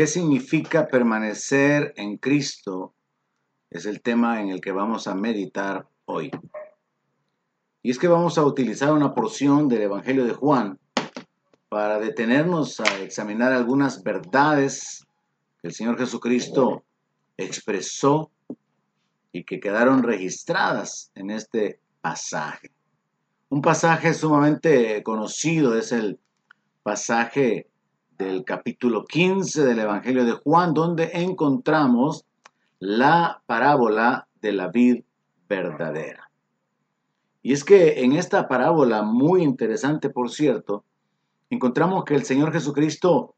¿Qué significa permanecer en Cristo? Es el tema en el que vamos a meditar hoy. Y es que vamos a utilizar una porción del Evangelio de Juan para detenernos a examinar algunas verdades que el Señor Jesucristo expresó y que quedaron registradas en este pasaje. Un pasaje sumamente conocido es el pasaje del capítulo 15 del Evangelio de Juan, donde encontramos la parábola de la vid verdadera. Y es que en esta parábola, muy interesante por cierto, encontramos que el Señor Jesucristo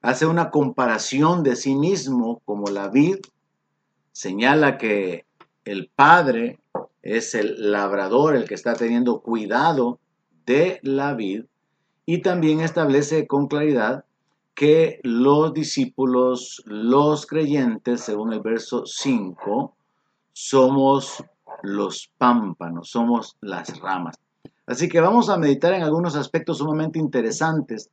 hace una comparación de sí mismo como la vid, señala que el Padre es el labrador, el que está teniendo cuidado de la vid, y también establece con claridad que los discípulos, los creyentes, según el verso 5, somos los pámpanos, somos las ramas. Así que vamos a meditar en algunos aspectos sumamente interesantes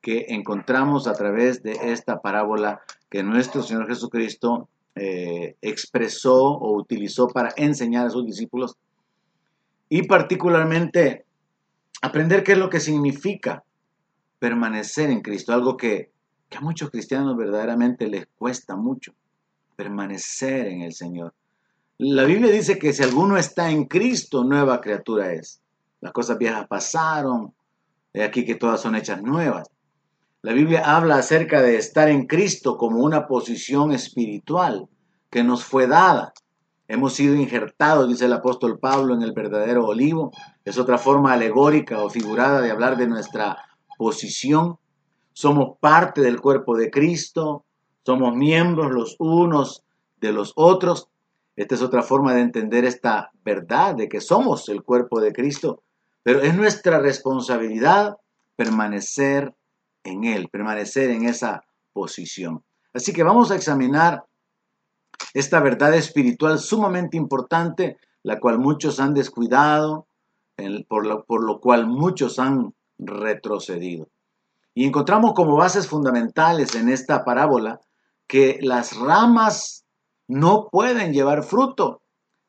que encontramos a través de esta parábola que nuestro Señor Jesucristo eh, expresó o utilizó para enseñar a sus discípulos y particularmente aprender qué es lo que significa permanecer en Cristo, algo que, a muchos cristianos verdaderamente les cuesta mucho, permanecer en el Señor. La Biblia dice que si alguno está en Cristo, nueva criatura es. Las cosas viejas pasaron, he aquí que todas son hechas nuevas. La Biblia habla acerca de estar en Cristo como una posición espiritual que nos fue dada. Hemos sido injertados, dice el apóstol Pablo, en el verdadero olivo. Es otra forma alegórica o figurada de hablar de nuestra posición, somos parte del cuerpo de Cristo, somos miembros los unos de los otros. Esta es otra forma de entender esta verdad de que somos el cuerpo de Cristo, pero es nuestra responsabilidad permanecer en Él, permanecer en esa posición. Así que vamos a examinar esta verdad espiritual sumamente importante, la cual muchos han descuidado, por lo, por lo cual muchos han retrocedido. Y encontramos como bases fundamentales en esta parábola que las ramas no pueden llevar fruto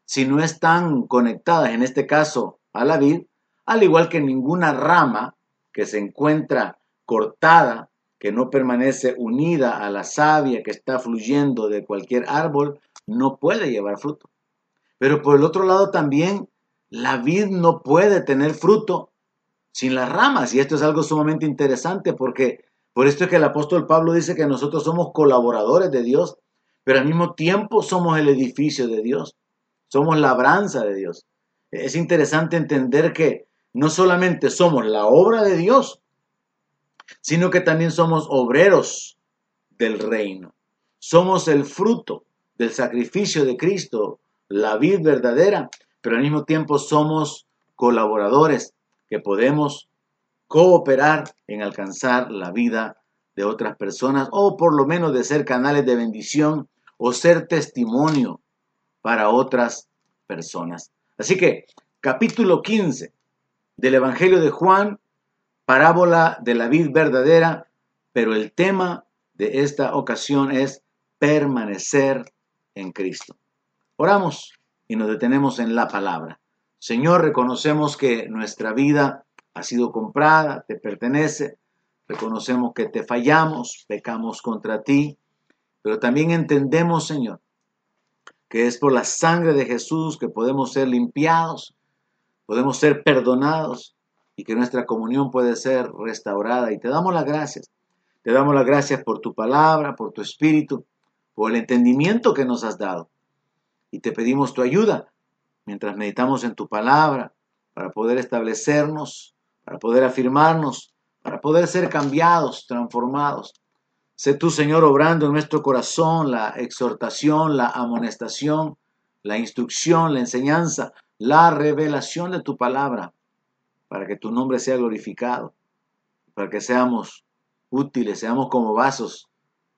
si no están conectadas, en este caso, a la vid, al igual que ninguna rama que se encuentra cortada, que no permanece unida a la savia que está fluyendo de cualquier árbol, no puede llevar fruto. Pero por el otro lado también, la vid no puede tener fruto sin las ramas. Y esto es algo sumamente interesante porque por esto es que el apóstol Pablo dice que nosotros somos colaboradores de Dios, pero al mismo tiempo somos el edificio de Dios, somos labranza de Dios. Es interesante entender que no solamente somos la obra de Dios, sino que también somos obreros del reino. Somos el fruto del sacrificio de Cristo, la vid verdadera, pero al mismo tiempo somos colaboradores que podemos cooperar en alcanzar la vida de otras personas o por lo menos de ser canales de bendición o ser testimonio para otras personas. Así que capítulo 15 del Evangelio de Juan, parábola de la vid verdadera, pero el tema de esta ocasión es permanecer en Cristo. Oramos y nos detenemos en la palabra. Señor, reconocemos que nuestra vida ha sido comprada, te pertenece, reconocemos que te fallamos, pecamos contra ti, pero también entendemos, Señor, que es por la sangre de Jesús que podemos ser limpiados, podemos ser perdonados y que nuestra comunión puede ser restaurada. Y te damos las gracias. Te damos las gracias por tu palabra, por tu espíritu, por el entendimiento que nos has dado. Y te pedimos tu ayuda mientras meditamos en tu palabra, para poder establecernos, para poder afirmarnos, para poder ser cambiados, transformados. Sé tú, Señor, obrando en nuestro corazón la exhortación, la amonestación, la instrucción, la enseñanza, la revelación de tu palabra, para que tu nombre sea glorificado, para que seamos útiles, seamos como vasos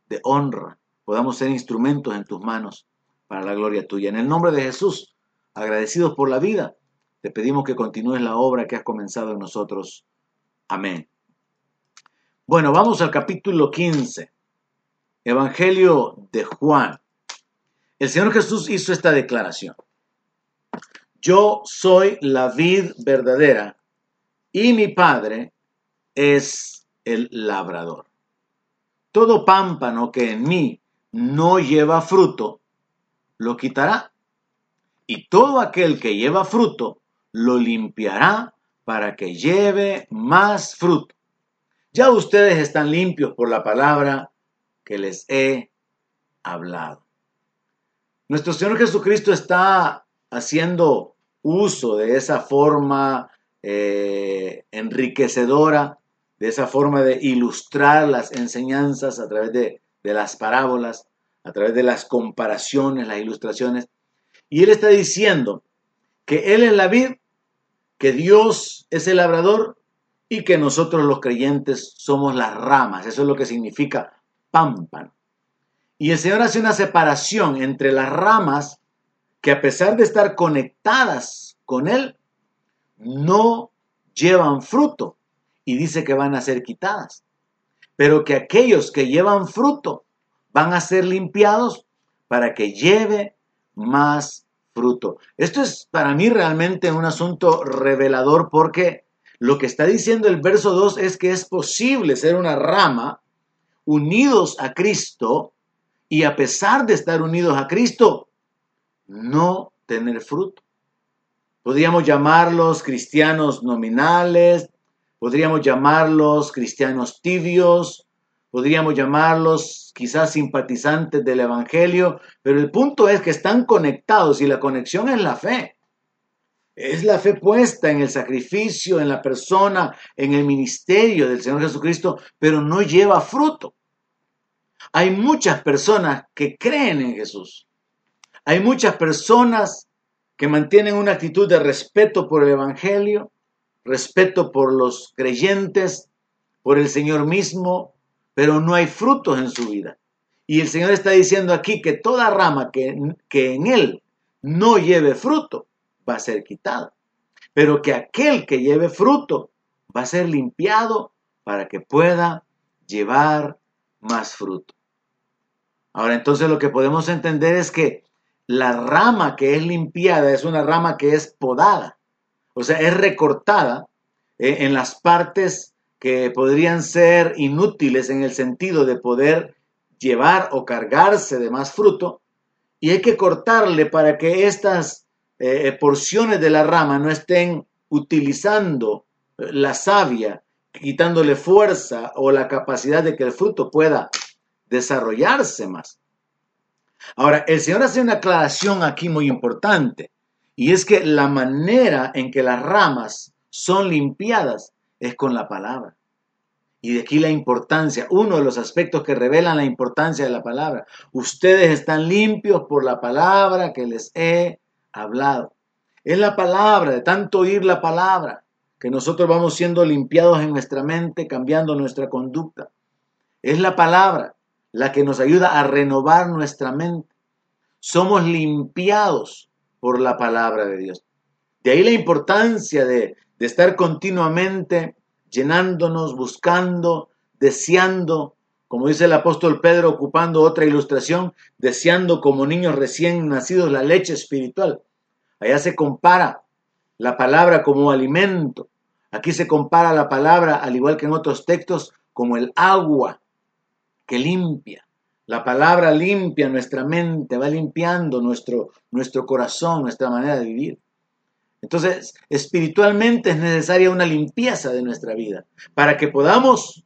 de honra, podamos ser instrumentos en tus manos para la gloria tuya. En el nombre de Jesús, agradecidos por la vida, te pedimos que continúes la obra que has comenzado en nosotros. Amén. Bueno, vamos al capítulo 15 Evangelio de Juan, el Señor Jesús hizo esta declaración. Yo soy la vid verdadera y mi Padre es el labrador. Todo pámpano que en mí no lleva fruto, lo quitará. Y todo aquel que lleva fruto, lo limpiará para que lleve más fruto. Ya ustedes están limpios por la palabra que les he hablado. Nuestro Señor Jesucristo está haciendo uso de esa forma eh, enriquecedora, de esa forma de ilustrar las enseñanzas a través de, de las parábolas, a través de las comparaciones, las ilustraciones. Y Él está diciendo que Él es la vid, que Dios es el labrador y que nosotros los creyentes somos las ramas. Eso es lo que significa pámpano. Y el Señor hace una separación entre las ramas que a pesar de estar conectadas con Él, no llevan fruto y dice que van a ser quitadas. Pero que aquellos que llevan fruto van a ser limpiados para que lleve más fruto. Esto es para mí realmente un asunto revelador porque lo que está diciendo el verso 2 es que es posible ser una rama unidos a Cristo y a pesar de estar unidos a Cristo, no tener fruto. Podríamos llamarlos cristianos nominales, podríamos llamarlos cristianos tibios, podríamos llamarlos quizás simpatizantes del Evangelio, pero el punto es que están conectados y la conexión es la fe. Es la fe puesta en el sacrificio, en la persona, en el ministerio del Señor Jesucristo, pero no lleva fruto. Hay muchas personas que creen en Jesús. Hay muchas personas que mantienen una actitud de respeto por el Evangelio, respeto por los creyentes, por el Señor mismo, pero no hay frutos en su vida. Y el Señor está diciendo aquí que toda rama que, que en Él no lleve fruto, va a ser quitado. Pero que aquel que lleve fruto va a ser limpiado para que pueda llevar más fruto. Ahora entonces lo que podemos entender es que la rama que es limpiada es una rama que es podada, o sea, es recortada eh, en las partes que podrían ser inútiles en el sentido de poder llevar o cargarse de más fruto, y hay que cortarle para que estas eh, eh, porciones de la rama no estén utilizando la savia, quitándole fuerza o la capacidad de que el fruto pueda desarrollarse más. Ahora, el Señor hace una aclaración aquí muy importante, y es que la manera en que las ramas son limpiadas es con la palabra. Y de aquí la importancia, uno de los aspectos que revelan la importancia de la palabra. Ustedes están limpios por la palabra que les he hablado. Es la palabra, de tanto oír la palabra, que nosotros vamos siendo limpiados en nuestra mente, cambiando nuestra conducta. Es la palabra la que nos ayuda a renovar nuestra mente. Somos limpiados por la palabra de Dios. De ahí la importancia de, de estar continuamente llenándonos, buscando, deseando, como dice el apóstol Pedro ocupando otra ilustración, deseando como niños recién nacidos la leche espiritual. Allá se compara la palabra como alimento. Aquí se compara la palabra, al igual que en otros textos, como el agua que limpia. La palabra limpia nuestra mente, va limpiando nuestro, nuestro corazón, nuestra manera de vivir. Entonces, espiritualmente es necesaria una limpieza de nuestra vida para que podamos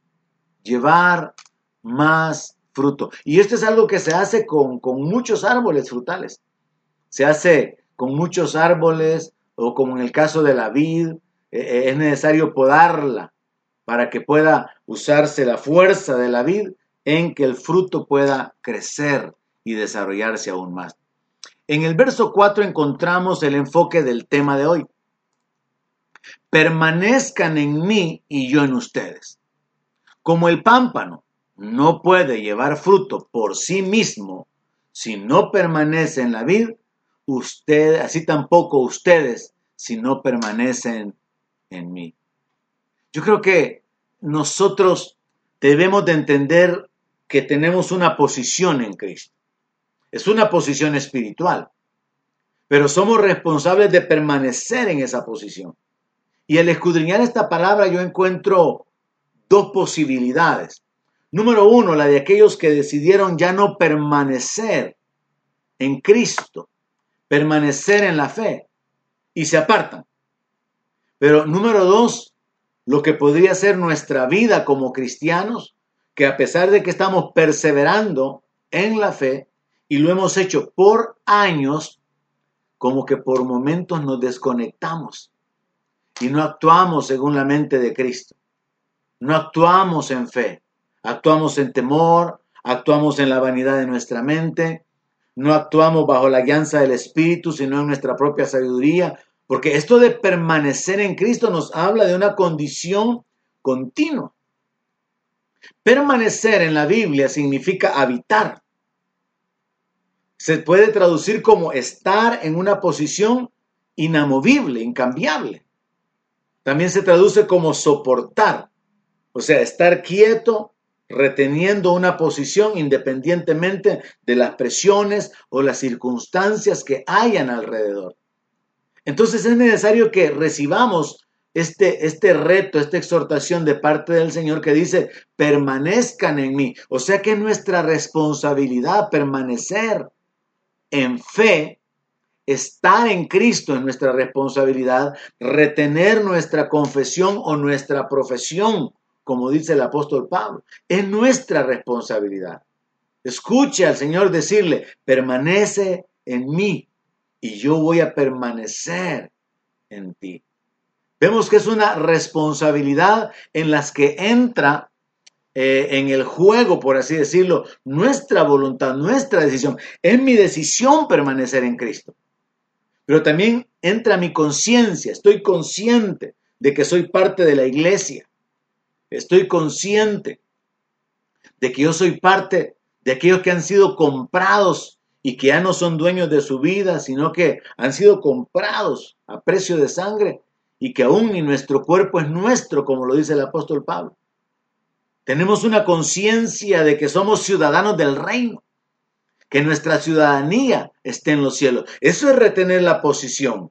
llevar más fruto. Y esto es algo que se hace con, con muchos árboles frutales. Se hace con muchos árboles o como en el caso de la vid, eh, eh, es necesario podarla para que pueda usarse la fuerza de la vid en que el fruto pueda crecer y desarrollarse aún más. En el verso 4 encontramos el enfoque del tema de hoy. Permanezcan en mí y yo en ustedes. Como el pámpano no puede llevar fruto por sí mismo si no permanece en la vid, usted, así tampoco ustedes si no permanecen en mí. Yo creo que nosotros debemos de entender que tenemos una posición en Cristo. Es una posición espiritual. Pero somos responsables de permanecer en esa posición. Y al escudriñar esta palabra yo encuentro dos posibilidades. Número uno, la de aquellos que decidieron ya no permanecer en Cristo, permanecer en la fe y se apartan. Pero número dos, lo que podría ser nuestra vida como cristianos, que a pesar de que estamos perseverando en la fe y lo hemos hecho por años, como que por momentos nos desconectamos y no actuamos según la mente de Cristo. No actuamos en fe, actuamos en temor, actuamos en la vanidad de nuestra mente, no actuamos bajo la guianza del Espíritu, sino en nuestra propia sabiduría, porque esto de permanecer en Cristo nos habla de una condición continua. Permanecer en la Biblia significa habitar. Se puede traducir como estar en una posición inamovible, incambiable. También se traduce como soportar, o sea, estar quieto, reteniendo una posición independientemente de las presiones o las circunstancias que hayan alrededor. Entonces es necesario que recibamos este, este reto, esta exhortación de parte del Señor que dice, permanezcan en mí. O sea que es nuestra responsabilidad permanecer en fe, estar en Cristo en nuestra responsabilidad, retener nuestra confesión o nuestra profesión, como dice el apóstol Pablo. Es nuestra responsabilidad. Escuche al Señor decirle, permanece en mí y yo voy a permanecer en ti. Vemos que es una responsabilidad en las que entra eh, en el juego, por así decirlo, nuestra voluntad, nuestra decisión. Es mi decisión permanecer en Cristo. Pero también entra mi conciencia. Estoy consciente de que soy parte de la iglesia. Estoy consciente de que yo soy parte de aquellos que han sido comprados y que ya no son dueños de su vida, sino que han sido comprados a precio de sangre y que aún ni nuestro cuerpo es nuestro, como lo dice el apóstol Pablo. Tenemos una conciencia de que somos ciudadanos del reino, que nuestra ciudadanía esté en los cielos. Eso es retener la posición.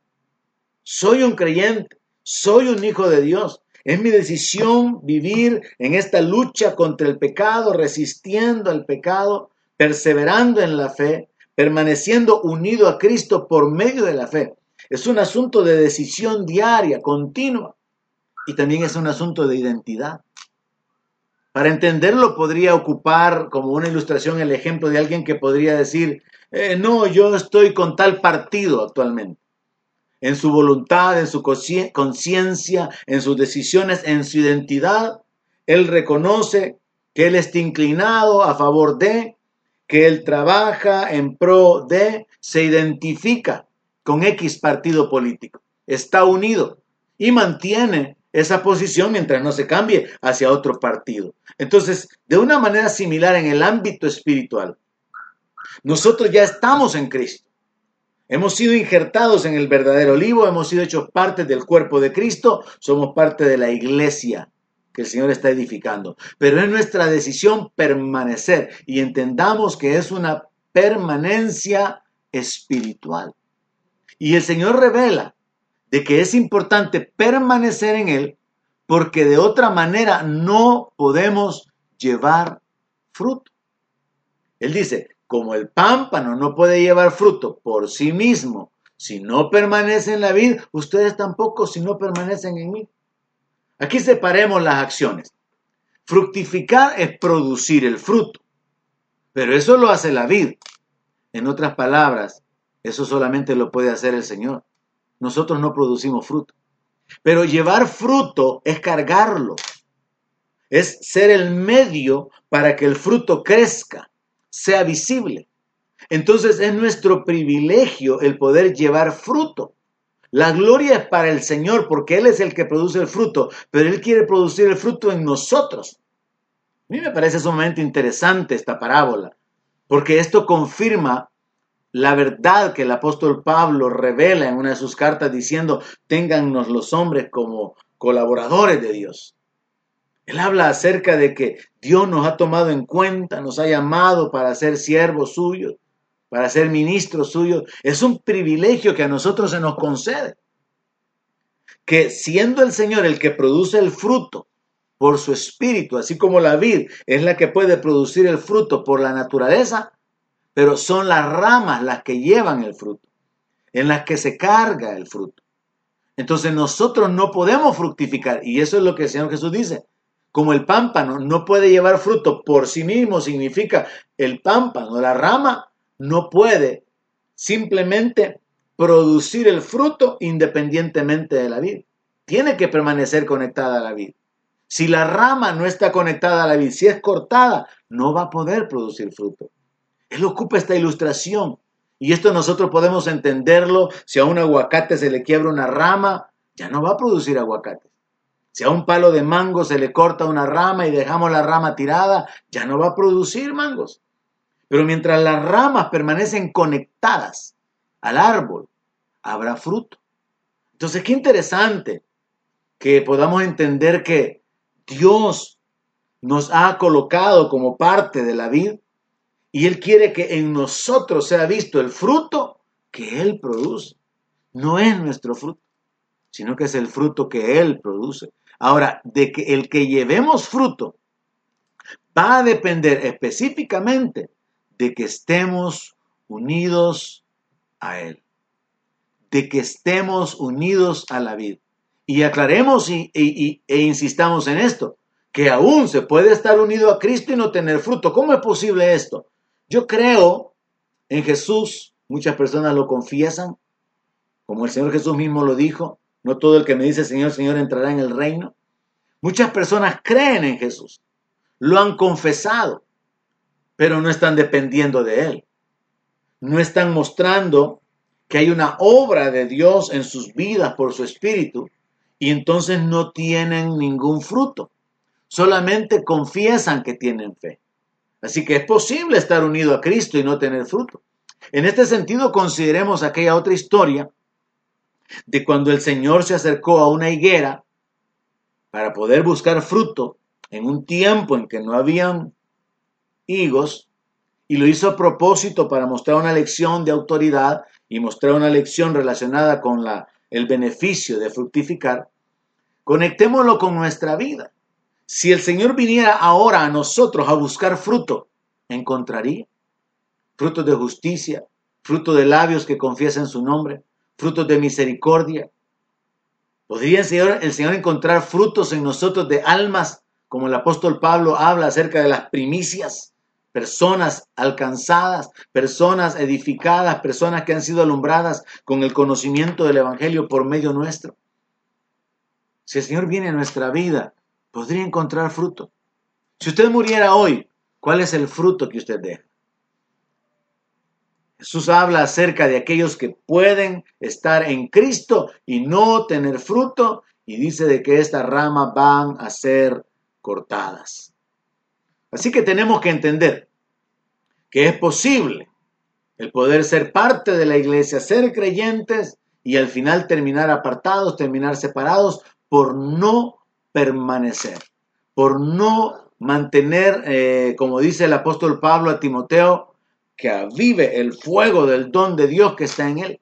Soy un creyente, soy un hijo de Dios. Es mi decisión vivir en esta lucha contra el pecado, resistiendo al pecado, perseverando en la fe, permaneciendo unido a Cristo por medio de la fe. Es un asunto de decisión diaria, continua, y también es un asunto de identidad. Para entenderlo podría ocupar como una ilustración el ejemplo de alguien que podría decir, eh, no, yo estoy con tal partido actualmente. En su voluntad, en su conciencia, en sus decisiones, en su identidad, él reconoce que él está inclinado a favor de, que él trabaja en pro de, se identifica con X partido político, está unido y mantiene esa posición mientras no se cambie hacia otro partido. Entonces, de una manera similar en el ámbito espiritual, nosotros ya estamos en Cristo. Hemos sido injertados en el verdadero olivo, hemos sido hechos parte del cuerpo de Cristo, somos parte de la iglesia que el Señor está edificando. Pero es nuestra decisión permanecer y entendamos que es una permanencia espiritual. Y el Señor revela de que es importante permanecer en Él porque de otra manera no podemos llevar fruto. Él dice, como el pámpano no puede llevar fruto por sí mismo, si no permanece en la vid, ustedes tampoco si no permanecen en mí. Aquí separemos las acciones. Fructificar es producir el fruto, pero eso lo hace la vid. En otras palabras, eso solamente lo puede hacer el Señor. Nosotros no producimos fruto. Pero llevar fruto es cargarlo. Es ser el medio para que el fruto crezca, sea visible. Entonces es nuestro privilegio el poder llevar fruto. La gloria es para el Señor porque Él es el que produce el fruto, pero Él quiere producir el fruto en nosotros. A mí me parece sumamente interesante esta parábola, porque esto confirma la verdad que el apóstol Pablo revela en una de sus cartas diciendo, téngannos los hombres como colaboradores de Dios. Él habla acerca de que Dios nos ha tomado en cuenta, nos ha llamado para ser siervos suyos, para ser ministros suyos. Es un privilegio que a nosotros se nos concede. Que siendo el Señor el que produce el fruto por su espíritu, así como la vid es la que puede producir el fruto por la naturaleza, pero son las ramas las que llevan el fruto, en las que se carga el fruto. Entonces nosotros no podemos fructificar, y eso es lo que el Señor Jesús dice. Como el pámpano no puede llevar fruto por sí mismo, significa el pámpano, la rama, no puede simplemente producir el fruto independientemente de la vid. Tiene que permanecer conectada a la vid. Si la rama no está conectada a la vid, si es cortada, no va a poder producir fruto. Él ocupa esta ilustración. Y esto nosotros podemos entenderlo. Si a un aguacate se le quiebra una rama, ya no va a producir aguacate. Si a un palo de mango se le corta una rama y dejamos la rama tirada, ya no va a producir mangos. Pero mientras las ramas permanecen conectadas al árbol, habrá fruto. Entonces, qué interesante que podamos entender que Dios nos ha colocado como parte de la vida y Él quiere que en nosotros sea visto el fruto que Él produce. No es nuestro fruto, sino que es el fruto que Él produce. Ahora, de que el que llevemos fruto va a depender específicamente de que estemos unidos a Él, de que estemos unidos a la vida. Y aclaremos y, e insistamos en esto, que aún se puede estar unido a Cristo y no tener fruto. ¿Cómo es posible esto? Yo creo en Jesús, muchas personas lo confiesan, como el Señor Jesús mismo lo dijo, no todo el que me dice Señor, Señor entrará en el reino. Muchas personas creen en Jesús, lo han confesado, pero no están dependiendo de Él. No están mostrando que hay una obra de Dios en sus vidas por su espíritu y entonces no tienen ningún fruto. Solamente confiesan que tienen fe. Así que es posible estar unido a Cristo y no tener fruto. En este sentido, consideremos aquella otra historia de cuando el Señor se acercó a una higuera para poder buscar fruto en un tiempo en que no habían higos, y lo hizo a propósito para mostrar una lección de autoridad y mostrar una lección relacionada con la, el beneficio de fructificar, conectémoslo con nuestra vida. Si el Señor viniera ahora a nosotros a buscar fruto, ¿encontraría? Frutos de justicia, fruto de labios que confiesen su nombre, frutos de misericordia. ¿Podría el Señor, el Señor encontrar frutos en nosotros de almas, como el apóstol Pablo habla acerca de las primicias? Personas alcanzadas, personas edificadas, personas que han sido alumbradas con el conocimiento del Evangelio por medio nuestro. Si el Señor viene a nuestra vida, podría encontrar fruto. Si usted muriera hoy, ¿cuál es el fruto que usted deja? Jesús habla acerca de aquellos que pueden estar en Cristo y no tener fruto y dice de que estas ramas van a ser cortadas. Así que tenemos que entender que es posible el poder ser parte de la iglesia, ser creyentes y al final terminar apartados, terminar separados por no permanecer, por no mantener, eh, como dice el apóstol Pablo a Timoteo, que avive el fuego del don de Dios que está en él,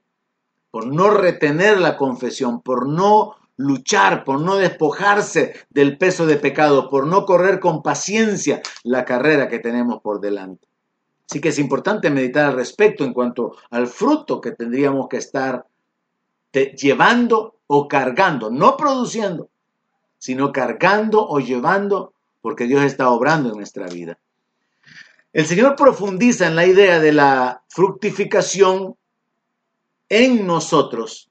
por no retener la confesión, por no luchar, por no despojarse del peso de pecado, por no correr con paciencia la carrera que tenemos por delante. Así que es importante meditar al respecto en cuanto al fruto que tendríamos que estar llevando o cargando, no produciendo, sino cargando o llevando, porque Dios está obrando en nuestra vida. El Señor profundiza en la idea de la fructificación en nosotros,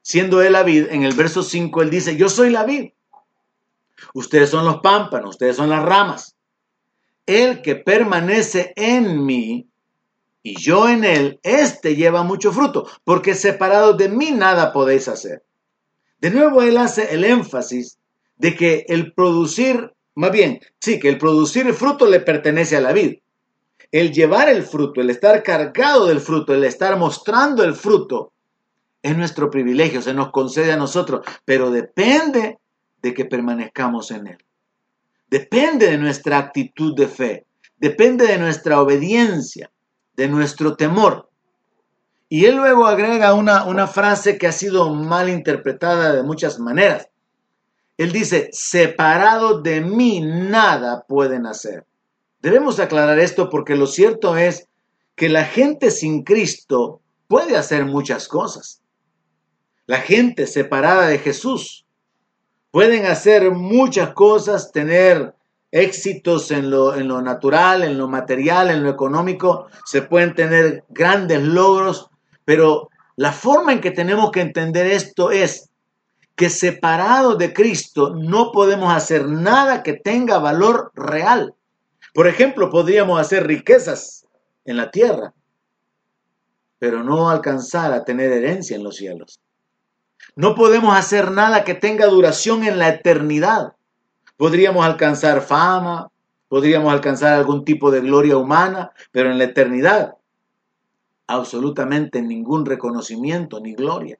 siendo Él la vid. En el verso 5 Él dice, yo soy la vid. Ustedes son los pámpanos, ustedes son las ramas. El que permanece en mí y yo en él, éste lleva mucho fruto, porque separado de mí nada podéis hacer. De nuevo Él hace el énfasis de que el producir, más bien, sí, que el producir el fruto le pertenece a la vid el llevar el fruto, el estar cargado del fruto, el estar mostrando el fruto, es nuestro privilegio, se nos concede a nosotros, pero depende de que permanezcamos en él. depende de nuestra actitud de fe, depende de nuestra obediencia, de nuestro temor. Y él luego agrega una, una frase que ha sido mal interpretada de muchas maneras. Él dice, separado de mí nada pueden hacer. Debemos aclarar esto porque lo cierto es que la gente sin Cristo puede hacer muchas cosas. La gente separada de Jesús pueden hacer muchas cosas, tener éxitos en lo, en lo natural, en lo material, en lo económico, se pueden tener grandes logros, pero la forma en que tenemos que entender esto es que separados de Cristo no podemos hacer nada que tenga valor real. Por ejemplo, podríamos hacer riquezas en la tierra, pero no alcanzar a tener herencia en los cielos. No podemos hacer nada que tenga duración en la eternidad. Podríamos alcanzar fama, podríamos alcanzar algún tipo de gloria humana, pero en la eternidad absolutamente ningún reconocimiento ni gloria.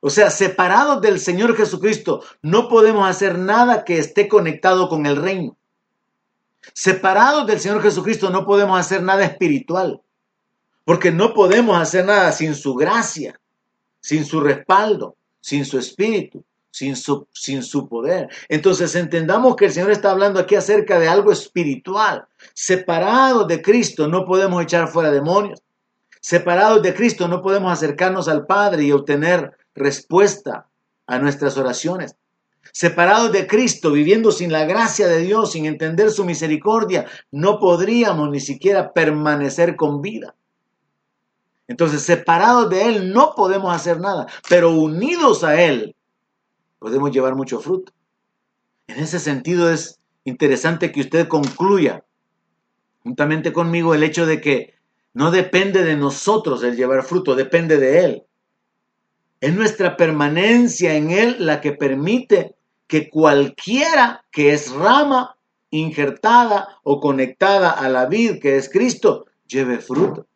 O sea, separados del Señor Jesucristo, no podemos hacer nada que esté conectado con el reino. Separados del Señor Jesucristo, no podemos hacer nada espiritual. Porque no podemos hacer nada sin su gracia, sin su respaldo, sin su espíritu, sin su, sin su poder. Entonces entendamos que el Señor está hablando aquí acerca de algo espiritual. Separados de Cristo, no podemos echar fuera demonios. Separados de Cristo, no podemos acercarnos al Padre y obtener respuesta a nuestras oraciones. Separados de Cristo, viviendo sin la gracia de Dios, sin entender su misericordia, no podríamos ni siquiera permanecer con vida. Entonces, separados de Él no podemos hacer nada, pero unidos a Él podemos llevar mucho fruto. En ese sentido es interesante que usted concluya juntamente conmigo el hecho de que no depende de nosotros el llevar fruto, depende de Él. Es nuestra permanencia en Él la que permite que cualquiera que es rama injertada o conectada a la vid que es Cristo, lleve fruto.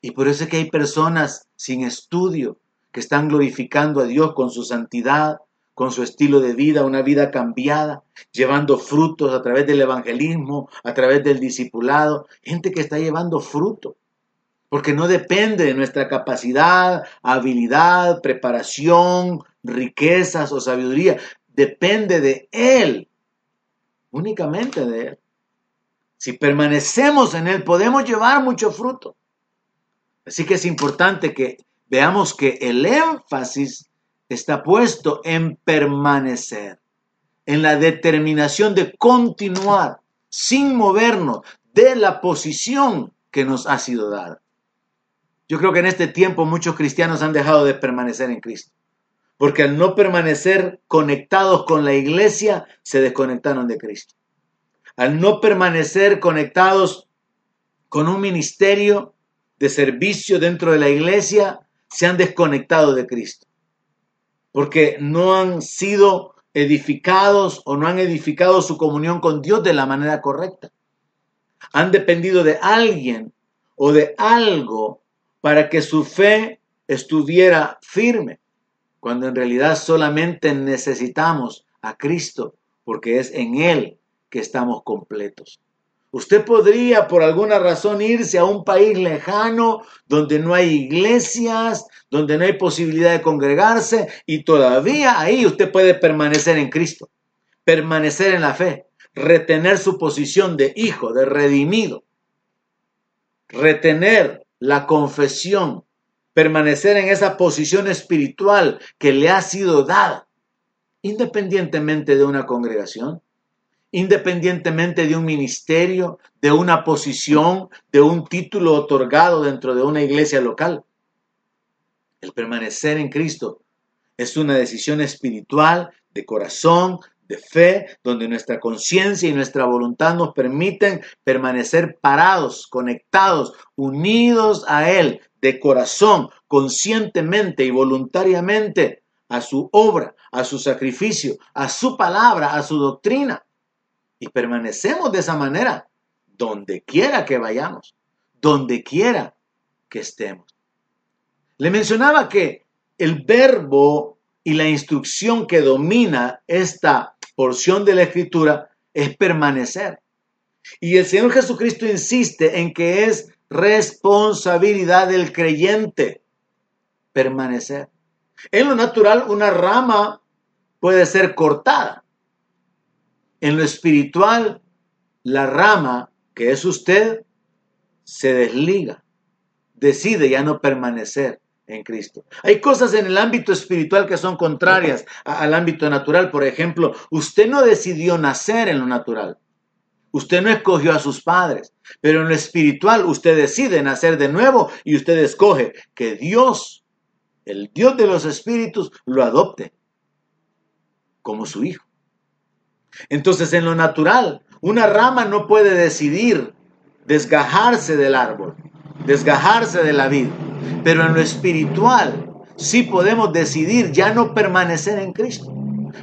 Y por eso es que hay personas sin estudio que están glorificando a Dios con su santidad, con su estilo de vida, una vida cambiada, llevando frutos a través del evangelismo, a través del discipulado, gente que está llevando fruto porque no depende de nuestra capacidad, habilidad, preparación, riquezas o sabiduría, depende de Él, únicamente de Él. Si permanecemos en Él, podemos llevar mucho fruto. Así que es importante que veamos que el énfasis está puesto en permanecer, en la determinación de continuar sin movernos de la posición que nos ha sido dada. Yo creo que en este tiempo muchos cristianos han dejado de permanecer en Cristo. Porque al no permanecer conectados con la iglesia, se desconectaron de Cristo. Al no permanecer conectados con un ministerio de servicio dentro de la iglesia, se han desconectado de Cristo. Porque no han sido edificados o no han edificado su comunión con Dios de la manera correcta. Han dependido de alguien o de algo para que su fe estuviera firme, cuando en realidad solamente necesitamos a Cristo, porque es en Él que estamos completos. Usted podría por alguna razón irse a un país lejano donde no hay iglesias, donde no hay posibilidad de congregarse y todavía ahí usted puede permanecer en Cristo, permanecer en la fe, retener su posición de hijo, de redimido, retener la confesión, permanecer en esa posición espiritual que le ha sido dada, independientemente de una congregación, independientemente de un ministerio, de una posición, de un título otorgado dentro de una iglesia local. El permanecer en Cristo es una decisión espiritual, de corazón, de fe, donde nuestra conciencia y nuestra voluntad nos permiten permanecer parados, conectados, unidos a Él de corazón, conscientemente y voluntariamente a su obra, a su sacrificio, a su palabra, a su doctrina. Y permanecemos de esa manera donde quiera que vayamos, donde quiera que estemos. Le mencionaba que el verbo y la instrucción que domina esta porción de la escritura es permanecer. Y el Señor Jesucristo insiste en que es responsabilidad del creyente permanecer. En lo natural, una rama puede ser cortada. En lo espiritual, la rama, que es usted, se desliga, decide ya no permanecer en Cristo. Hay cosas en el ámbito espiritual que son contrarias al ámbito natural. Por ejemplo, usted no decidió nacer en lo natural. Usted no escogió a sus padres, pero en lo espiritual usted decide nacer de nuevo y usted escoge que Dios, el Dios de los espíritus, lo adopte como su hijo. Entonces, en lo natural, una rama no puede decidir desgajarse del árbol, desgajarse de la vida, pero en lo espiritual sí podemos decidir ya no permanecer en Cristo.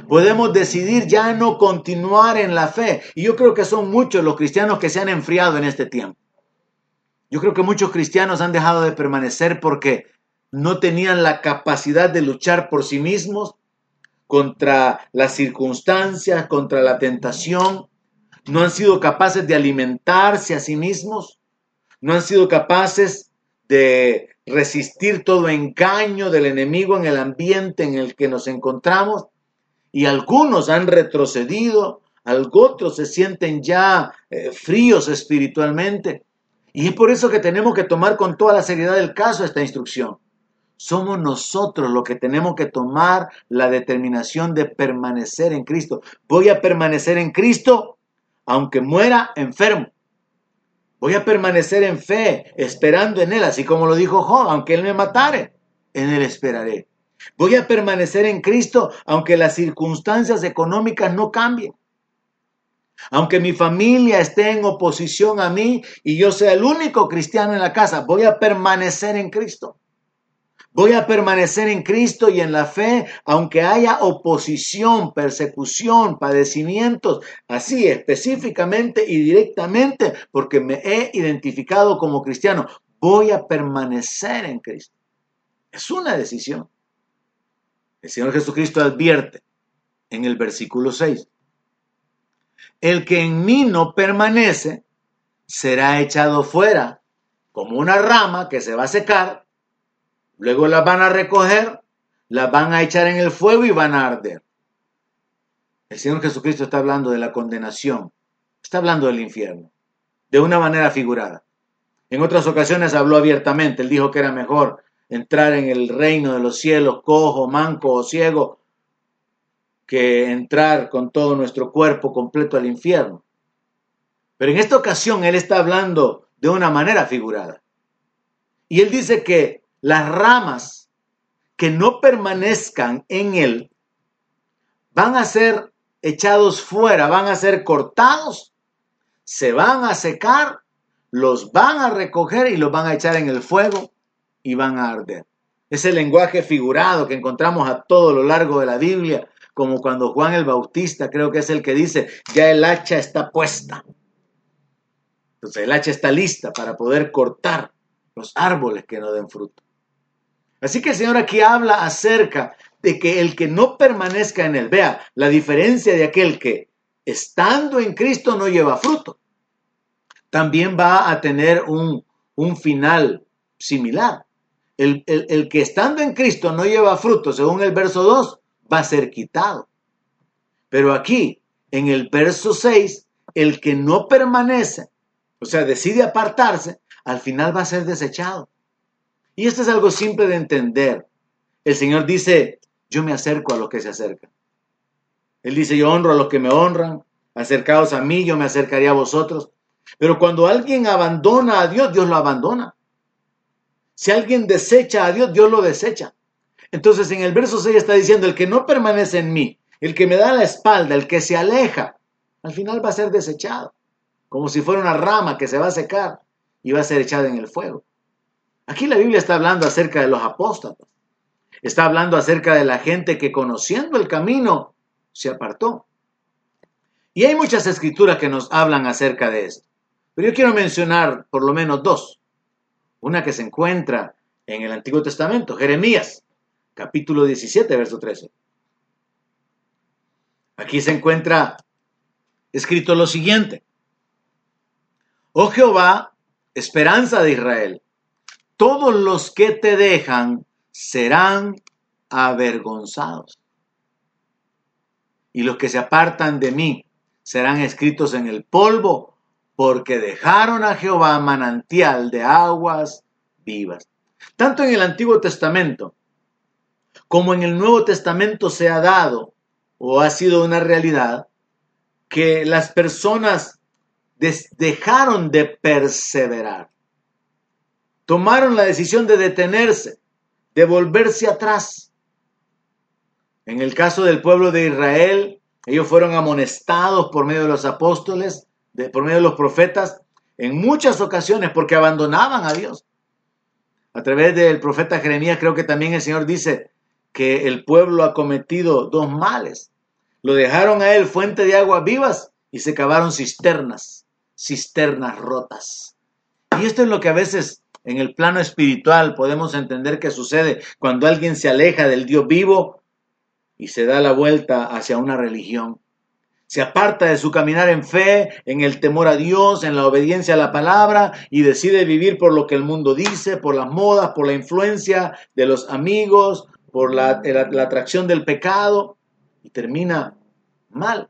Podemos decidir ya no continuar en la fe. Y yo creo que son muchos los cristianos que se han enfriado en este tiempo. Yo creo que muchos cristianos han dejado de permanecer porque no tenían la capacidad de luchar por sí mismos contra las circunstancias, contra la tentación. No han sido capaces de alimentarse a sí mismos. No han sido capaces de resistir todo engaño del enemigo en el ambiente en el que nos encontramos y algunos han retrocedido, otros se sienten ya eh, fríos espiritualmente. Y es por eso que tenemos que tomar con toda la seriedad del caso esta instrucción. Somos nosotros los que tenemos que tomar la determinación de permanecer en Cristo. Voy a permanecer en Cristo aunque muera enfermo. Voy a permanecer en fe, esperando en Él, así como lo dijo Job, aunque Él me matare, en Él esperaré. Voy a permanecer en Cristo aunque las circunstancias económicas no cambien. Aunque mi familia esté en oposición a mí y yo sea el único cristiano en la casa, voy a permanecer en Cristo. Voy a permanecer en Cristo y en la fe, aunque haya oposición, persecución, padecimientos, así específicamente y directamente, porque me he identificado como cristiano. Voy a permanecer en Cristo. Es una decisión. El Señor Jesucristo advierte en el versículo 6. El que en mí no permanece será echado fuera como una rama que se va a secar, luego la van a recoger, la van a echar en el fuego y van a arder. El Señor Jesucristo está hablando de la condenación, está hablando del infierno, de una manera figurada. En otras ocasiones habló abiertamente, él dijo que era mejor entrar en el reino de los cielos cojo, manco o ciego, que entrar con todo nuestro cuerpo completo al infierno. Pero en esta ocasión Él está hablando de una manera figurada. Y Él dice que las ramas que no permanezcan en Él van a ser echados fuera, van a ser cortados, se van a secar, los van a recoger y los van a echar en el fuego y van a arder. Ese lenguaje figurado que encontramos a todo lo largo de la Biblia, como cuando Juan el Bautista creo que es el que dice, ya el hacha está puesta. Entonces el hacha está lista para poder cortar los árboles que no den fruto. Así que el Señor aquí habla acerca de que el que no permanezca en él, vea la diferencia de aquel que estando en Cristo no lleva fruto, también va a tener un, un final similar. El, que estando en Cristo no lleva fruto, según el verso 2, va a ser quitado. Pero aquí, en el verso 6, el que no permanece, o sea, decide apartarse, al final va a ser desechado. Y esto es algo simple de entender. El Señor dice, yo me acerco a los que se acercan. Él dice, yo honro a los que me honran, acercaos a mí, yo me acercaré a vosotros. Pero cuando alguien abandona a Dios, Dios lo abandona. Si alguien desecha a Dios, Dios lo desecha. Entonces en el verso 6 está diciendo, el que no permanece en mí, el que me da la espalda, el que se aleja, al final va a ser desechado, como si fuera una rama que se va a secar y va a ser echada en el fuego. Aquí la Biblia está hablando acerca de los apóstoles. Está hablando acerca de la gente que conociendo el camino se apartó. Y hay muchas escrituras que nos hablan acerca de esto. Pero yo quiero mencionar por lo menos dos una que se encuentra en el Antiguo Testamento, Jeremías, capítulo 17, verso 13. Aquí se encuentra escrito lo siguiente. Oh Jehová, esperanza de Israel, todos los que te dejan serán avergonzados. Y los que se apartan de mí serán escritos en el polvo, porque dejaron a Jehová manantial de aguas vivas. Tanto en el Antiguo Testamento como en el Nuevo Testamento se ha dado o ha sido una realidad que las personas dejaron de perseverar. Tomaron la decisión de detenerse, de volverse atrás. En el caso del pueblo de Israel, ellos fueron amonestados por medio de los apóstoles, por medio de los profetas, en muchas ocasiones porque abandonaban a Dios. A través del profeta Jeremías creo que también el Señor dice, que el pueblo ha cometido dos males. Lo dejaron a él fuente de aguas vivas y se cavaron cisternas, cisternas rotas. Y esto es lo que a veces en el plano espiritual podemos entender que sucede cuando alguien se aleja del Dios vivo y se da la vuelta hacia una religión. Se aparta de su caminar en fe, en el temor a Dios, en la obediencia a la palabra y decide vivir por lo que el mundo dice, por las modas, por la influencia de los amigos, por la, atracción del pecado y termina mal.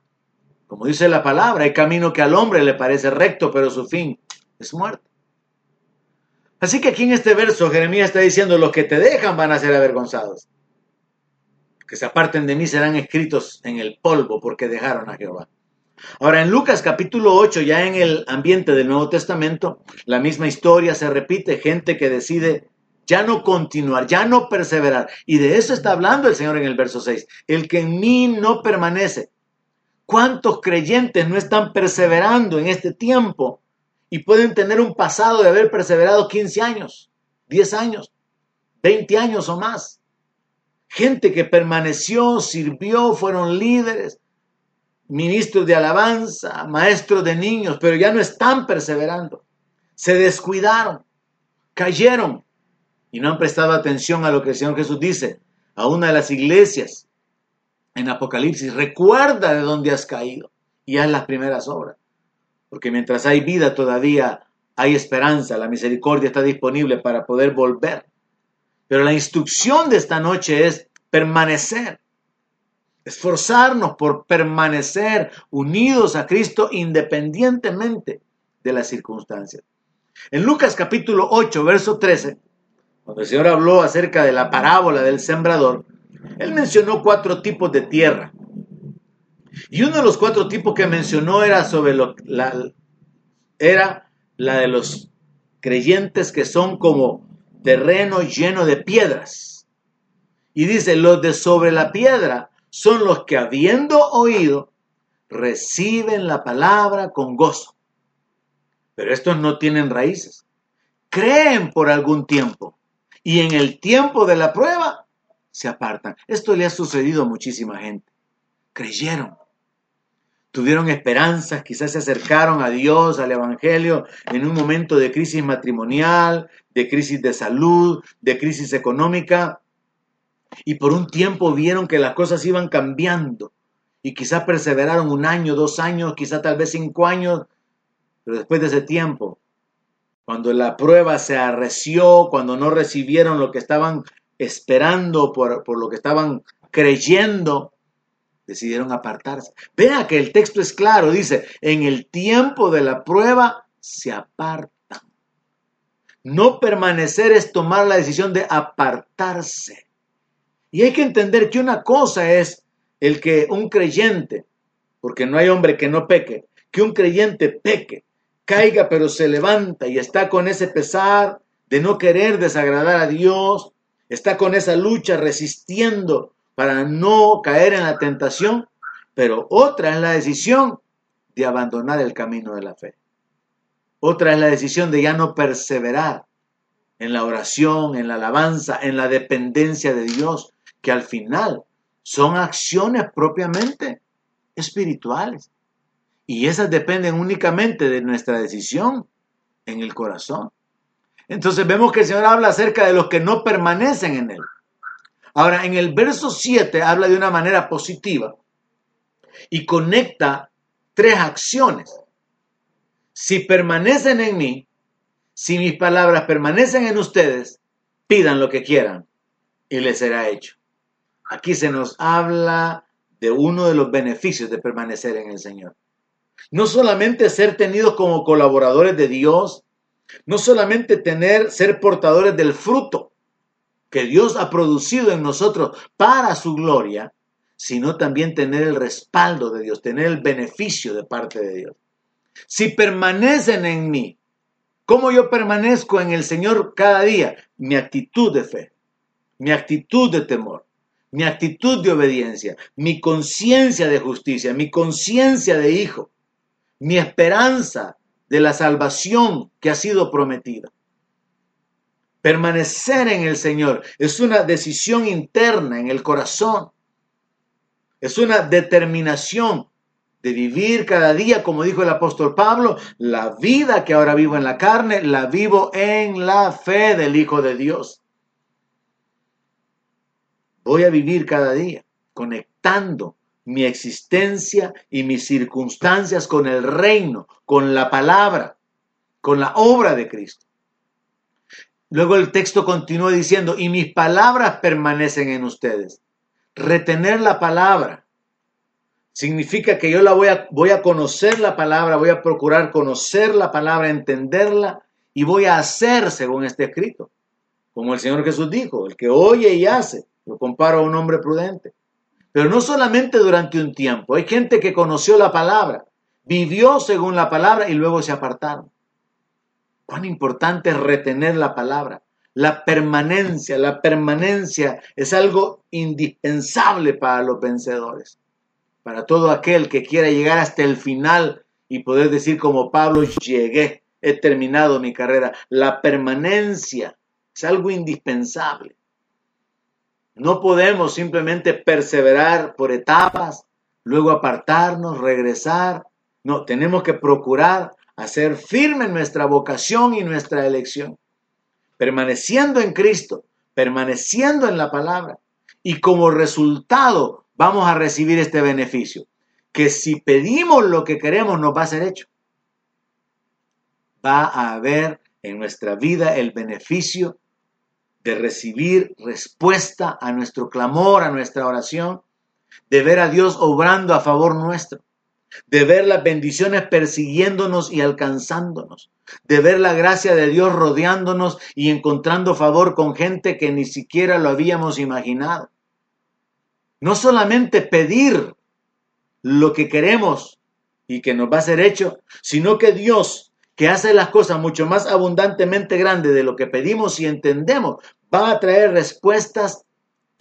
Como dice la palabra, hay camino que al hombre le parece recto, pero su fin es muerte. Así que aquí en este verso Jeremías está diciendo, los que te dejan van a ser avergonzados. Que se aparten de mí serán escritos en el polvo porque dejaron a Jehová. Ahora en Lucas capítulo 8, ya en el ambiente del Nuevo Testamento, la misma historia se repite, gente que decide ya no continuar, ya no perseverar. Y de eso está hablando el Señor en el verso 6. El que en mí no permanece. ¿Cuántos creyentes no están perseverando en este tiempo y pueden tener un pasado de haber perseverado 15 años, 10 años, 20 años o más? Gente que permaneció, sirvió, fueron líderes, ministros de alabanza, maestros de niños, pero ya no están perseverando. Se descuidaron, cayeron, y no han prestado atención a lo que el Señor Jesús dice a una de las iglesias en Apocalipsis, recuerda de dónde has caído y haz las primeras obras. Porque mientras hay vida todavía hay esperanza, la misericordia está disponible para poder volver. Pero la instrucción de esta noche es permanecer, esforzarnos por permanecer unidos a Cristo independientemente de las circunstancias. En Lucas capítulo 8, verso 13, cuando el Señor habló acerca de la parábola del sembrador, Él mencionó cuatro tipos de tierra. Y uno de los cuatro tipos que mencionó era sobre lo, la, era la de los creyentes que son como terreno lleno de piedras. Y dice, los de sobre la piedra son los que habiendo oído, reciben la palabra con gozo. Pero estos no tienen raíces. Creen por algún tiempo, y en el tiempo de la prueba se apartan. Esto le ha sucedido a muchísima gente. Creyeron, tuvieron esperanzas, quizás se acercaron a Dios, al Evangelio, en un momento de crisis matrimonial, de crisis de salud, de crisis económica, y por un tiempo vieron que las cosas iban cambiando, y quizás perseveraron un año, dos años, quizás tal vez cinco años, pero después de ese tiempo cuando la prueba se arreció, cuando no recibieron lo que estaban esperando por, lo que estaban creyendo, decidieron apartarse. Vea que el texto es claro, dice, en el tiempo de la prueba se apartan. No permanecer es tomar la decisión de apartarse. Y hay que entender que una cosa es el que un creyente, porque no hay hombre que no peque, que un creyente peque, caiga pero se levanta y está con ese pesar de no querer desagradar a Dios, está con esa lucha resistiendo para no caer en la tentación, pero otra es la decisión de abandonar el camino de la fe. Otra es la decisión de ya no perseverar en la oración, en la alabanza, en la dependencia de Dios, que al final son acciones propiamente espirituales. Y esas dependen únicamente de nuestra decisión en el corazón. Entonces vemos que el Señor habla acerca de los que no permanecen en Él. Ahora, en el verso 7 habla de una manera positiva y conecta tres acciones. Si permanecen en mí, si mis palabras permanecen en ustedes, pidan lo que quieran y les será hecho. Aquí se nos habla de uno de los beneficios de permanecer en el Señor. No solamente ser tenidos como colaboradores de Dios, no solamente tener, ser portadores del fruto que Dios ha producido en nosotros para su gloria, sino también tener el respaldo de Dios, tener el beneficio de parte de Dios. Si permanecen en mí, ¿cómo yo permanezco en el Señor cada día? Mi actitud de fe, mi actitud de temor, mi actitud de obediencia, mi conciencia de justicia, mi conciencia de hijo, mi esperanza de la salvación que ha sido prometida. Permanecer en el Señor es una decisión interna en el corazón. Es una determinación de vivir cada día, como dijo el apóstol Pablo, la vida que ahora vivo en la carne, la vivo en la fe del Hijo de Dios. Voy a vivir cada día conectando mi existencia y mis circunstancias con el reino, con la palabra, con la obra de Cristo. Luego el texto continúa diciendo, y mis palabras permanecen en ustedes. Retener la palabra significa que yo la voy a, voy a conocer la palabra, voy a procurar conocer la palabra, entenderla y voy a hacer según este escrito. Como el Señor Jesús dijo, el que oye y hace, lo comparo a un hombre prudente. Pero no solamente durante un tiempo. Hay gente que conoció la palabra, vivió según la palabra y luego se apartaron. Cuán importante es retener la palabra. La permanencia, la permanencia es algo indispensable para los vencedores. Para todo aquel que quiera llegar hasta el final y poder decir como Pablo, llegué, he terminado mi carrera. La permanencia es algo indispensable. No podemos simplemente perseverar por etapas, luego apartarnos, regresar. No, tenemos que procurar hacer firme nuestra vocación y nuestra elección, permaneciendo en Cristo, permaneciendo en la palabra. Y como resultado vamos a recibir este beneficio, que si pedimos lo que queremos nos va a ser hecho. Va a haber en nuestra vida el beneficio de recibir respuesta a nuestro clamor, a nuestra oración, de ver a Dios obrando a favor nuestro, de ver las bendiciones persiguiéndonos y alcanzándonos, de ver la gracia de Dios rodeándonos y encontrando favor con gente que ni siquiera lo habíamos imaginado. No solamente pedir lo que queremos y que nos va a ser hecho, sino que Dios que hace las cosas mucho más abundantemente grandes de lo que pedimos y entendemos, va a traer respuestas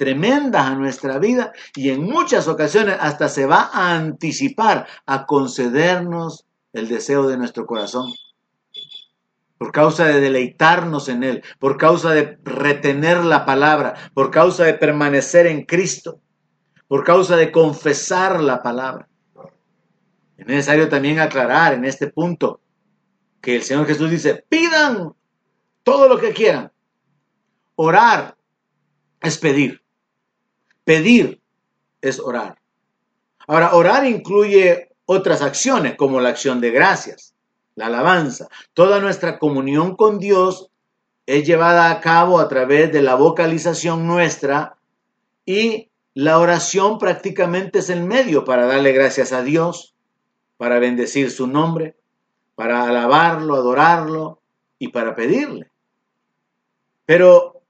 tremendas a nuestra vida y en muchas ocasiones hasta se va a anticipar a concedernos el deseo de nuestro corazón. Por causa de deleitarnos en Él, por causa de retener la palabra, por causa de permanecer en Cristo, por causa de confesar la palabra. Es necesario también aclarar en este punto que el Señor Jesús dice, pidan todo lo que quieran. Orar es pedir. Pedir es orar. Ahora, orar incluye otras acciones como la acción de gracias, la alabanza. Toda nuestra comunión con Dios es llevada a cabo a través de la vocalización nuestra y la oración prácticamente es el medio para darle gracias a Dios, para bendecir su nombre, para alabarlo, adorarlo y para pedirle. Pero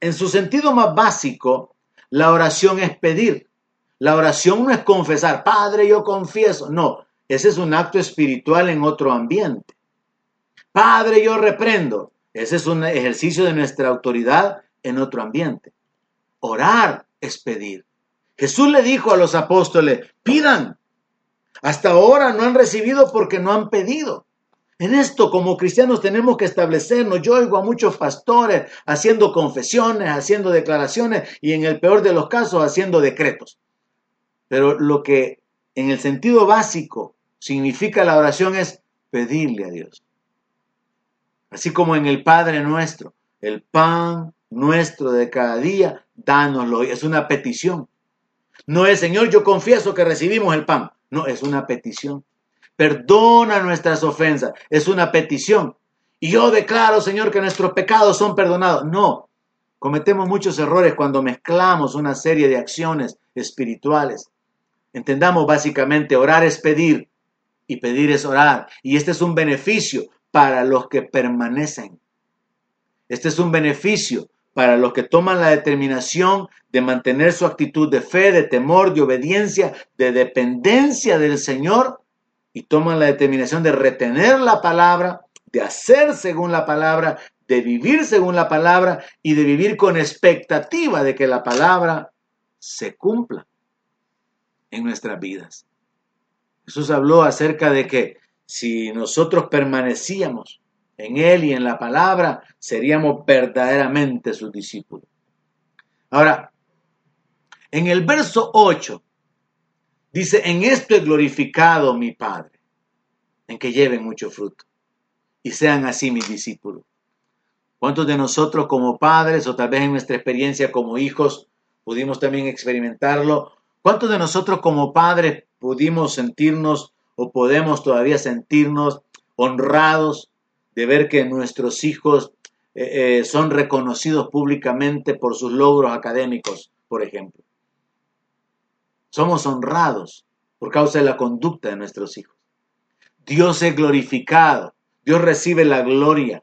en su sentido más básico, la oración es pedir. La oración no es confesar, Padre, yo confieso. No, ese es un acto espiritual en otro ambiente. Padre, yo reprendo. Ese es un ejercicio de nuestra autoridad en otro ambiente. Orar es pedir. Jesús le dijo a los apóstoles, pidan hasta ahora no han recibido porque no han pedido. En esto, como cristianos, tenemos que establecernos. Yo oigo a muchos pastores haciendo confesiones, haciendo declaraciones y en el peor de los casos haciendo decretos. Pero lo que en el sentido básico significa la oración es pedirle a Dios. Así como en el Padre nuestro, el pan nuestro de cada día, dánoslo. Es una petición. No es, Señor, yo confieso que recibimos el pan. No, es una petición. Perdona nuestras ofensas. Es una petición. Y yo declaro, Señor, que nuestros pecados son perdonados. No. Cometemos muchos errores cuando mezclamos una serie de acciones espirituales. Entendamos básicamente, orar es pedir y pedir es orar. Y este es un beneficio para los que permanecen. Este es un beneficio para los que toman la determinación de mantener su actitud de fe, de temor, de obediencia, de dependencia del Señor y toman la determinación de retener la palabra, de hacer según la palabra, de vivir según la palabra y de vivir con expectativa de que la palabra se cumpla en nuestras vidas. Jesús habló acerca de que si nosotros permanecíamos en Él y en la palabra, seríamos verdaderamente sus discípulos. Ahora, en el verso 8 dice, en esto he glorificado mi Padre, en que lleven mucho fruto y sean así mis discípulos. ¿Cuántos de nosotros como padres o tal vez en nuestra experiencia como hijos pudimos también experimentarlo? ¿Cuántos de nosotros como padres pudimos sentirnos o podemos todavía sentirnos honrados de ver que nuestros hijos eh, eh, son reconocidos públicamente por sus logros académicos, por ejemplo. Somos honrados por causa de la conducta de nuestros hijos. Dios es glorificado, Dios recibe la gloria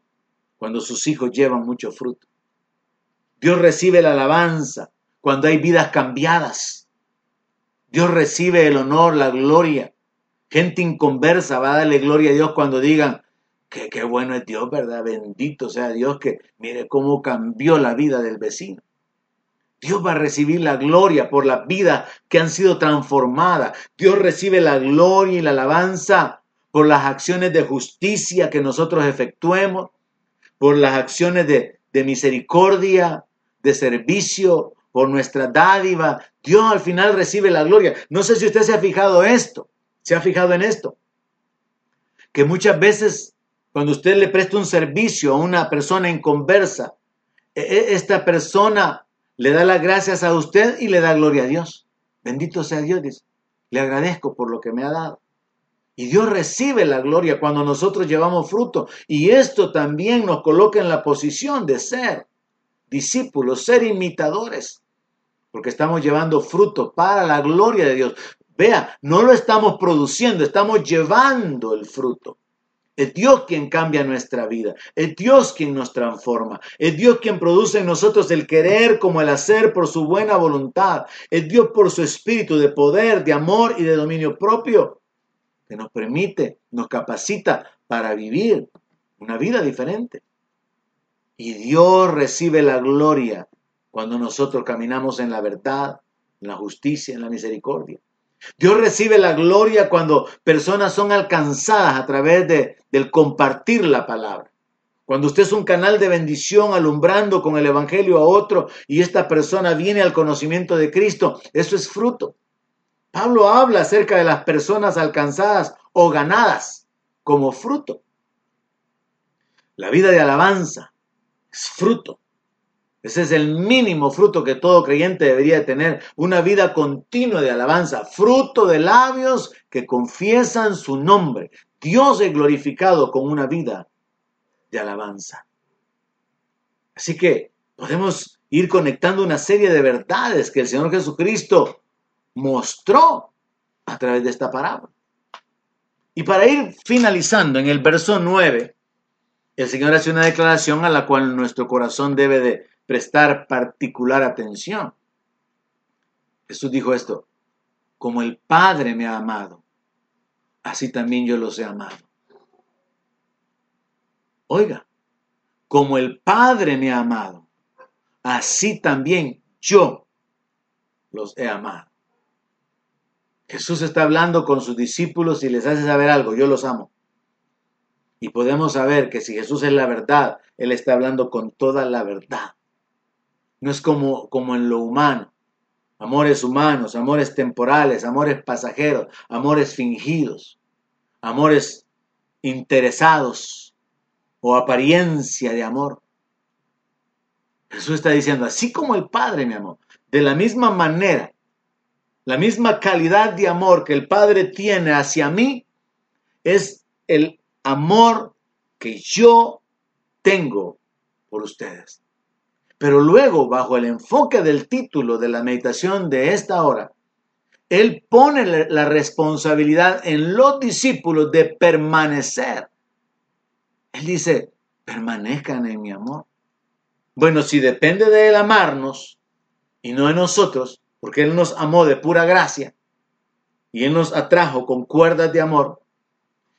cuando sus hijos llevan mucho fruto. Dios recibe la alabanza cuando hay vidas cambiadas. Dios recibe el honor, la gloria. Gente inconversa va a darle gloria a Dios cuando digan, que qué bueno es Dios, ¿verdad? Bendito sea Dios que mire cómo cambió la vida del vecino. Dios va a recibir la gloria por las vidas que han sido transformadas. Dios recibe la gloria y la alabanza por las acciones de justicia que nosotros efectuemos, por las acciones de, de misericordia, de servicio, por nuestra dádiva. Dios al final recibe la gloria. No sé si usted se ha fijado esto, se ha fijado en esto, que muchas veces cuando usted le presta un servicio a una persona en conversa, e, e, esta persona le da las gracias a usted y le da gloria a Dios. Bendito sea Dios, dice. Le agradezco por lo que me ha dado. Y Dios recibe la gloria cuando nosotros llevamos fruto. Y esto también nos coloca en la posición de ser discípulos, ser imitadores. Porque estamos llevando fruto para la gloria de Dios. Vea, no lo estamos produciendo, estamos llevando el fruto. Es Dios quien cambia nuestra vida. Es Dios quien nos transforma. Es Dios quien produce en nosotros el querer como el hacer por su buena voluntad. Es Dios por su espíritu de poder, de amor y de dominio propio que nos permite, nos capacita para vivir una vida diferente. Y Dios recibe la gloria cuando nosotros caminamos en la verdad, en la justicia, en la misericordia. Dios recibe la gloria cuando personas son alcanzadas a través de, del compartir la palabra. Cuando usted es un canal de bendición alumbrando con el Evangelio a otro y esta persona viene al conocimiento de Cristo, eso es fruto. Pablo habla acerca de las personas alcanzadas o ganadas como fruto. La vida de alabanza es fruto. Ese es el mínimo fruto que todo creyente debería tener, una vida continua de alabanza, fruto de labios que confiesan su nombre. Dios es glorificado con una vida de alabanza. Así que podemos ir conectando una serie de verdades que el Señor Jesucristo mostró a través de esta parábola. Y para ir finalizando en el verso 9, el Señor hace una declaración a la cual nuestro corazón debe de prestar particular atención. Jesús dijo esto, como el Padre me ha amado, así también yo los he amado. Oiga, como el Padre me ha amado, así también yo los he amado. Jesús está hablando con sus discípulos y les hace saber algo, yo los amo. Y podemos saber que si Jesús es la verdad, Él está hablando con toda la verdad. No es como, como en lo humano. Amores humanos, amores temporales, amores pasajeros, amores fingidos, amores interesados o apariencia de amor. Jesús está diciendo, así como el Padre me amó, de la misma manera, la misma calidad de amor que el Padre tiene hacia mí, es el amor que yo tengo por ustedes. Pero luego, bajo el enfoque del título de la meditación de esta hora, él pone la responsabilidad en los discípulos de permanecer. Él dice, permanezcan en mi amor. Bueno, si depende de Él amarnos y no de nosotros, porque Él nos amó de pura gracia y Él nos atrajo con cuerdas de amor,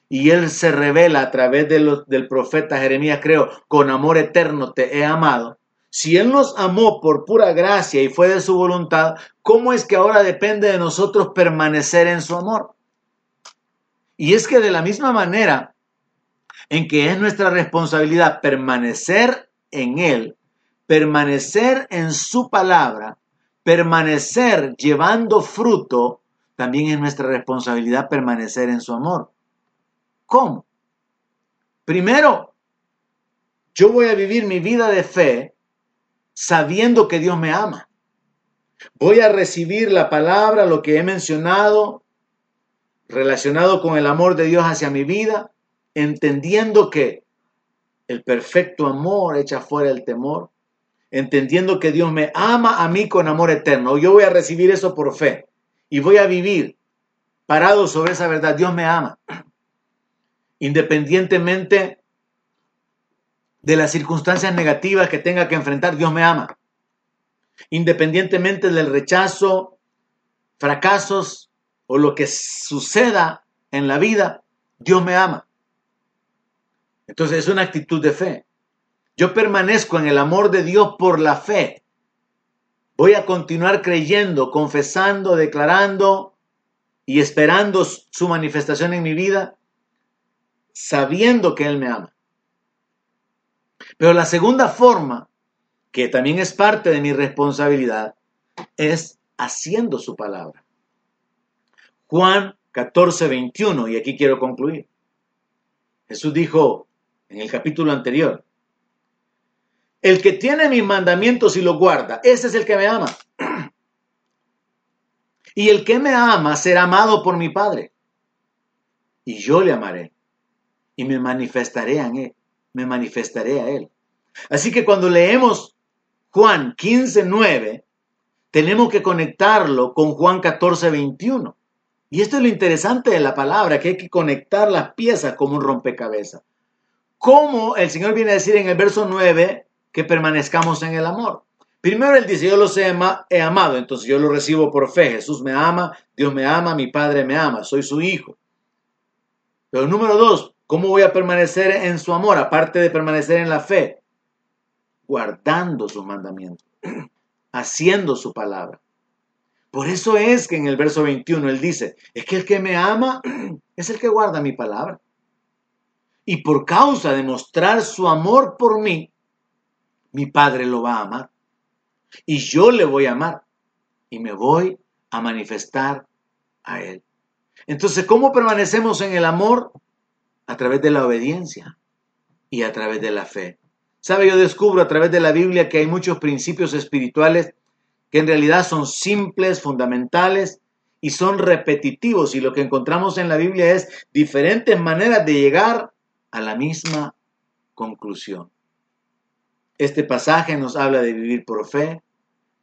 y Él se revela a través del profeta Jeremías, creo, con amor eterno te he amado. Si Él nos amó por pura gracia y fue de su voluntad, ¿cómo es que ahora depende de nosotros permanecer en su amor? Y es que de la misma manera en que es nuestra responsabilidad permanecer en Él, permanecer en su palabra, permanecer llevando fruto, también es nuestra responsabilidad permanecer en su amor. ¿Cómo? Primero, yo voy a vivir mi vida de fe sabiendo que Dios me ama. Voy a recibir la palabra, lo que he mencionado, relacionado con el amor de Dios hacia mi vida, entendiendo que el perfecto amor echa fuera el temor, entendiendo que Dios me ama a mí con amor eterno. Yo voy a recibir eso por fe y voy a vivir parado sobre esa verdad. Dios me ama. Independientemente de las circunstancias negativas que tenga que enfrentar, Dios me ama. Independientemente del rechazo, fracasos o lo que suceda en la vida, Dios me ama. Entonces es una actitud de fe. Yo permanezco en el amor de Dios por la fe. Voy a continuar creyendo, confesando, declarando y esperando su manifestación en mi vida, sabiendo que Él me ama. Pero la segunda forma, que también es parte de mi responsabilidad, es haciendo su palabra. Juan 14, 21, y aquí quiero concluir. Jesús dijo en el capítulo anterior, el que tiene mis mandamientos y los guarda, ese es el que me ama. Y el que me ama será amado por mi Padre. Y yo le amaré y me manifestaré en él me manifestaré a Él. Así que cuando leemos Juan 15, 9, tenemos que conectarlo con Juan 14, 21. Y esto es lo interesante de la palabra, que hay que conectar las piezas como un rompecabezas. ¿Cómo el Señor viene a decir en el verso 9 que permanezcamos en el amor? Primero Él dice, yo los he, he amado, entonces yo lo recibo por fe. Jesús me ama, Dios me ama, mi Padre me ama, soy su hijo. Pero número dos, ¿Cómo voy a permanecer en su amor, aparte de permanecer en la fe? Guardando sus mandamientos, haciendo su palabra. Por eso es que en el verso 21 él dice, es que el que me ama es el que guarda mi palabra. Y por causa de mostrar su amor por mí, mi Padre lo va a amar. Y yo le voy a amar. Y me voy a manifestar a Él. Entonces, ¿cómo permanecemos en el amor? A través de la obediencia y a través de la fe. ¿Sabe? Yo descubro a través de la Biblia que hay muchos principios espirituales que en realidad son simples, fundamentales y son repetitivos. Y lo que encontramos en la Biblia es diferentes maneras de llegar a la misma conclusión. Este pasaje nos habla de vivir por fe,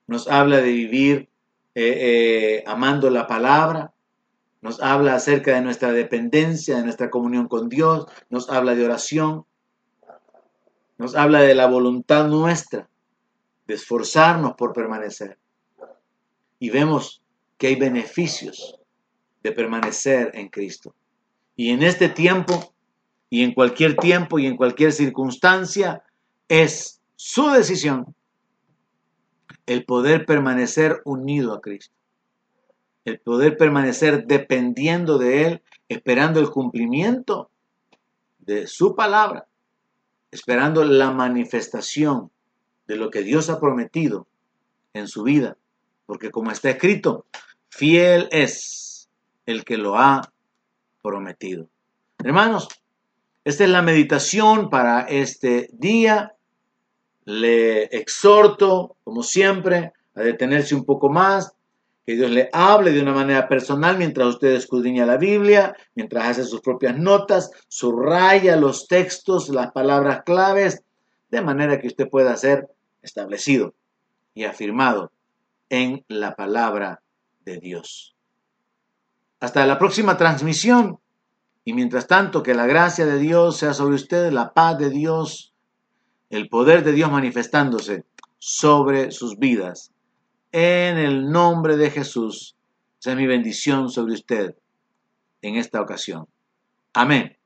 nos habla de vivir eh, eh, amando la palabra, nos habla acerca de nuestra dependencia, de nuestra comunión con Dios, nos habla de oración, nos habla de la voluntad nuestra, de esforzarnos por permanecer. Y vemos que hay beneficios de permanecer en Cristo. Y en este tiempo, y en cualquier tiempo, y en cualquier circunstancia, es su decisión el poder permanecer unido a Cristo el poder permanecer dependiendo de Él, esperando el cumplimiento de su palabra, esperando la manifestación de lo que Dios ha prometido en su vida. Porque como está escrito, fiel es el que lo ha prometido. Hermanos, esta es la meditación para este día. Le exhorto, como siempre, a detenerse un poco más, Que Dios le hable de una manera personal mientras usted escudriña la Biblia, mientras hace sus propias notas, subraya los textos, las palabras claves, de manera que usted pueda ser establecido y afirmado en la palabra de Dios. Hasta la próxima transmisión. Y mientras tanto, que la gracia de Dios sea sobre ustedes, la paz de Dios, el poder de Dios manifestándose sobre sus vidas. En el nombre de Jesús, sea mi bendición sobre usted en esta ocasión. Amén.